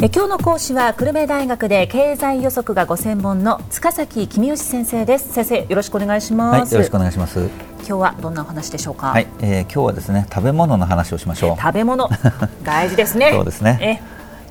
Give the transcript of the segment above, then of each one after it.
え今日の講師は久留米大学で経済予測がご専門の塚崎君吉先生です。先生よろしくお願いします、はい、よろしくお願いします。今日はどんなお話でしょうか？はい、えー、今日はですね食べ物の話をしましょう。食べ物。大事ですね。そうですね。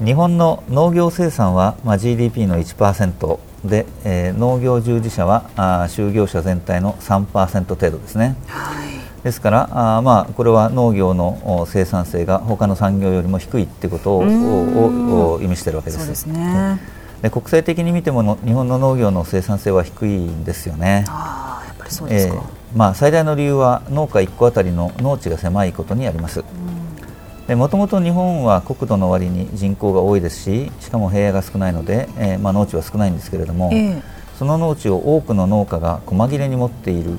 日本の農業生産は、まあ、GDP の1%で、えー、農業従事者はあ就業者全体の3%程度ですね、はいですからあまあこれは農業の生産性が他の産業よりも低いっていうことを意味しているわけです。そうですね。で国際的に見てもの日本の農業の生産性は低いんですよね。あやっぱりそうですか、えー、まあ、最大の理由は農家1個あたりの農地が狭いことにあります。もともと日本は国土の割に人口が多いですししかも平野が少ないので、えーまあ、農地は少ないんですけれども、えーその農地を多くの農家が細切れに持っている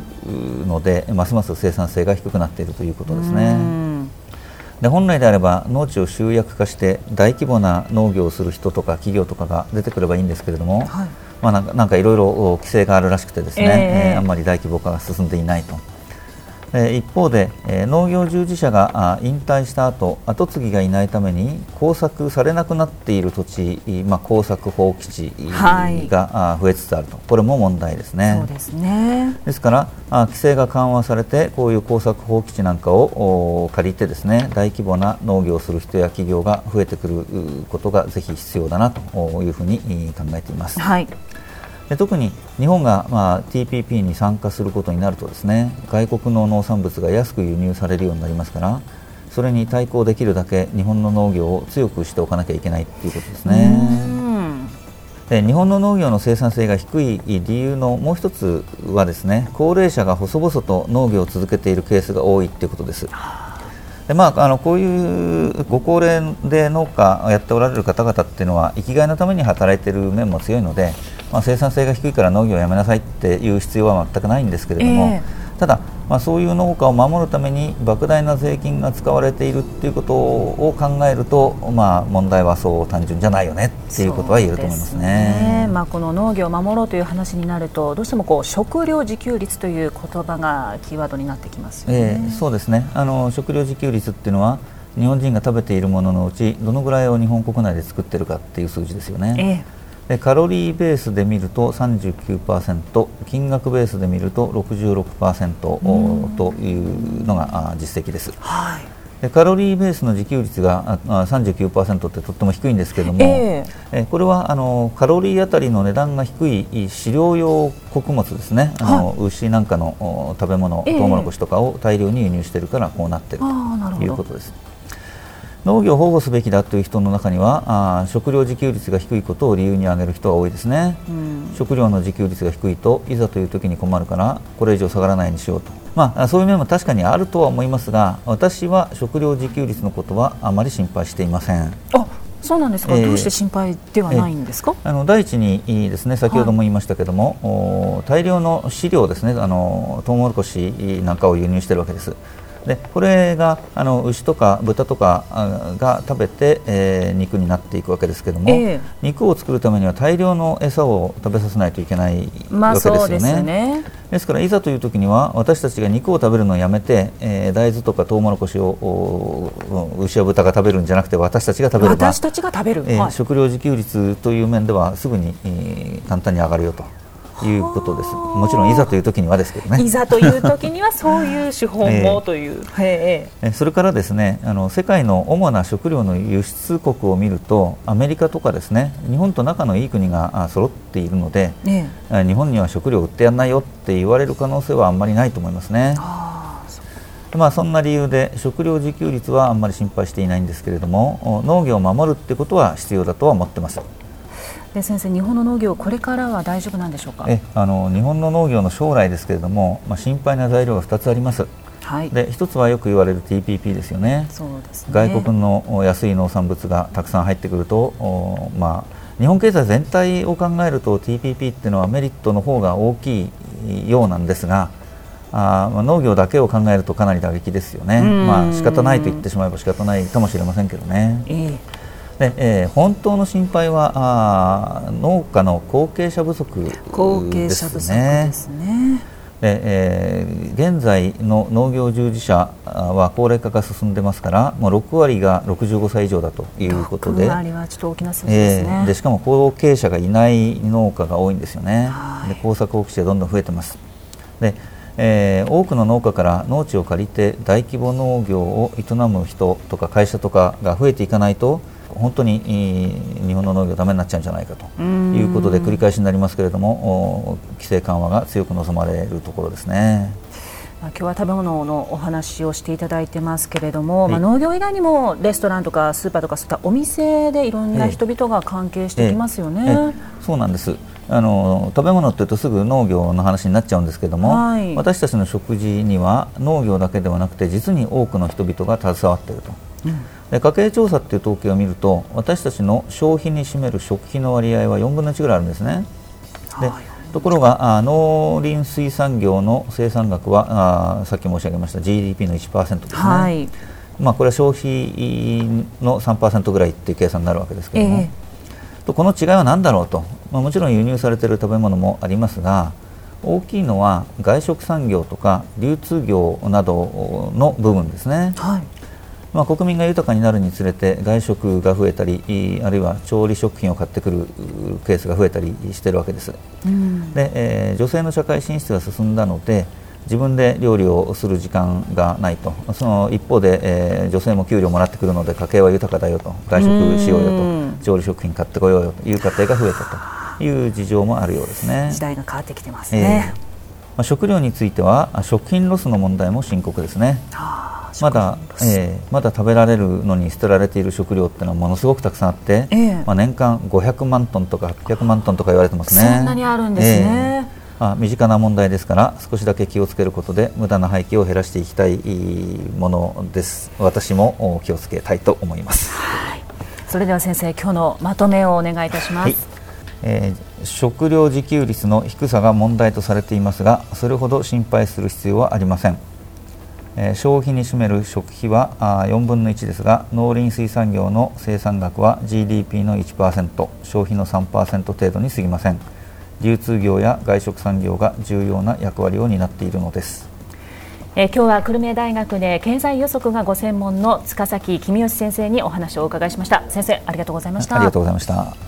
のでますます生産性が低くなっているということですね。で本来であれば農地を集約化して大規模な農業をする人とか企業とかが出てくればいいんですけれども、はい、まあ、なんかいろいろ規制があるらしくてですね、えー、えー、あんまり大規模化が進んでいないと。一方で農業従事者が引退した後後継ぎがいないために耕作されなくなっている土地、まあ、耕作放棄地が増えつつあると、これも問題ですね。そうですねですから規制が緩和されてこういう耕作放棄地なんかを借りてですね大規模な農業をする人や企業が増えてくることがぜひ必要だなというふうに考えています。はいで特に日本が、まあ、TPP に参加することになるとですね外国の農産物が安く輸入されるようになりますからそれに対抗できるだけ日本の農業を強くしておかなきゃいけないということですね。で日本の農業の生産性が低い理由のもう一つはですね高齢者が細々と農業を続けているケースが多いということです。でまあ、あのこういうご高齢で農家をやっておられる方々っていうのは生きがいのために働いている面も強いのでまあ、生産性が低いから農業をやめなさいっていう必要は全くないんですけれども、えー、ただ、まあ、そういう農家を守るために莫大な税金が使われているっていうことを考えると、まあ、問題はそう単純じゃないよねっていうことは言えると思いますね、ね、まあ、この農業を守ろうという話になるとどうしてもこう食料自給率という言葉がキーワードになってきますよね、えー、そうですね。あの食料自給率っていうのは日本人が食べているもののうちどのぐらいを日本国内で作っているかっていう数字ですよね。えーカロリーベースで見ると39%金額ベースで見ると66%というのが実績です。はい。でカロリーベースの自給率が39%ってとっても低いんですけれども、えー、これはあのカロリーあたりの値段が低い飼料用穀物ですね、あの牛なんかの食べ物、えー、トウモロコシとかを大量に輸入しているからこうなっているということです。農業を保護すべきだという人の中にはあ食料自給率が低いことを理由に挙げる人が多いですね、うん、食料の自給率が低いといざという時に困るからこれ以上下がらないにしようと、まあ、そういう面も確かにあるとは思いますが私は食料自給率のことはあまり心配していません。あそうなんですか、えー、どうして心配ではないんですか、あの第一にですね先ほども言いましたけども、はい、大量の飼料ですねあのトウモロコシなんかを輸入しているわけです。でこれがあの牛とか豚とかが食べて、えー、肉になっていくわけですけども、えー、肉を作るためには大量の餌を食べさせないといけないわけですよね。ですねですからいざという時には私たちが肉を食べるのをやめて、えー、大豆とかトウモロコシを牛や豚が食べるんじゃなくて私たちが食べる私たちが食べる、えーはい、食料自給率という面ではすぐに、えー、簡単に上がるよと。いうことです。もちろんいざという時にはですけどね。いざという時にはそういう手法もという。えー、それからですね、あの世界の主な食料の輸出国を見ると、アメリカとかですね、日本と仲のいい国が揃っているので、えー、日本には食料売ってやんないよって言われる可能性はあんまりないと思いますね。まあ、そんな理由で食料自給率はあんまり心配していないんですけれども農業を守るってことは必要だとは思ってます。で先生、日本の農業、これからは大丈夫なんでしょうか？えあの日本の農業の将来ですけれども、まあ、心配な材料が2つあります。はい、で一つはよく言われる TPP ですよね。そうですね。外国の安い農産物がたくさん入ってくると、まあ、日本経済全体を考えると TPP っていうのはメリットの方が大きいようなんですがあ、まあ、農業だけを考えるとかなり打撃ですよね、まあ仕方ないと言ってしまえば仕方ないかもしれませんけどね。えーで、えー、本当の心配はあ農家の後継者不足ですね。後継者不足ですね。でえー、現在の農業従事者は高齢化が進んでますからもう6割が65歳以上だということで。割はちょっと大きな数字ですね、えー、でしかも後継者がいない農家が多いんですよね、で耕作放棄地がどんどん増えてます。で、えー、多くの農家から農地を借りて大規模農業を営む人とか会社とかが増えていかないと本当に日本の農業だめになっちゃうんじゃないかということで繰り返しになりますけれども規制緩和が強く望まれるところですね。今日は食べ物のお話をしていただいてますけれども、はい、まあ、農業以外にもレストランとかスーパーとかそういったお店でいろんな人々が関係してきますよね。ええ。え、そうなんです。あの食べ物っていうとすぐ農業の話になっちゃうんですけども、はい、私たちの食事には農業だけではなくて実に多くの人々が携わっていると。うんで家計調査っていう統計を見ると私たちの消費に占める食費の割合は4分の1ぐらいあるんですね。でところが農林水産業の生産額はあさっき申し上げました GDP の1%ですね、はい、まあ、これは消費の3%ぐらいっていう計算になるわけですけれども、えー、とこの違いは何だろうと、まあ、もちろん輸入されている食べ物もありますが大きいのは外食産業とか流通業などの部分ですね。はいまあ、国民が豊かになるにつれて外食が増えたりあるいは調理食品を買ってくるケースが増えたりしているわけです、うん、でえー、女性の社会進出が進んだので自分で料理をする時間がないと。その一方で、えー、女性も給料もらってくるので家計は豊かだよと。外食しようよと。調理食品買ってこようよと。いう家庭が増えたと。いう事情もあるようですね。時代が変わってきてますね、えー。まあ、食料については食品ロスの問題も深刻ですね。まだ、えー、まだ食べられるのに捨てられている食料っていうのはものすごくたくさんあって、えー、まあ、年間500万トンとか800万トンとか言われてますね。そんなにあるんですね、えー、あ身近な問題ですから少しだけ気をつけることで無駄な廃棄を減らしていきたいものです。私も気をつけたいと思います、はい、それでは先生今日のまとめをお願いいたします、はい、えー、食料自給率の低さが問題とされていますがそれほど心配する必要はありません。え消費に占める食費は4分の1ですが農林水産業の生産額は GDP の1%消費の3%程度に過ぎません。流通業や外食産業が重要な役割を担っているのです。え今日は久留米大学で経済予測がご専門の塚崎公義先生にお話をお伺いしました。先生ありがとうございました。ありがとうございました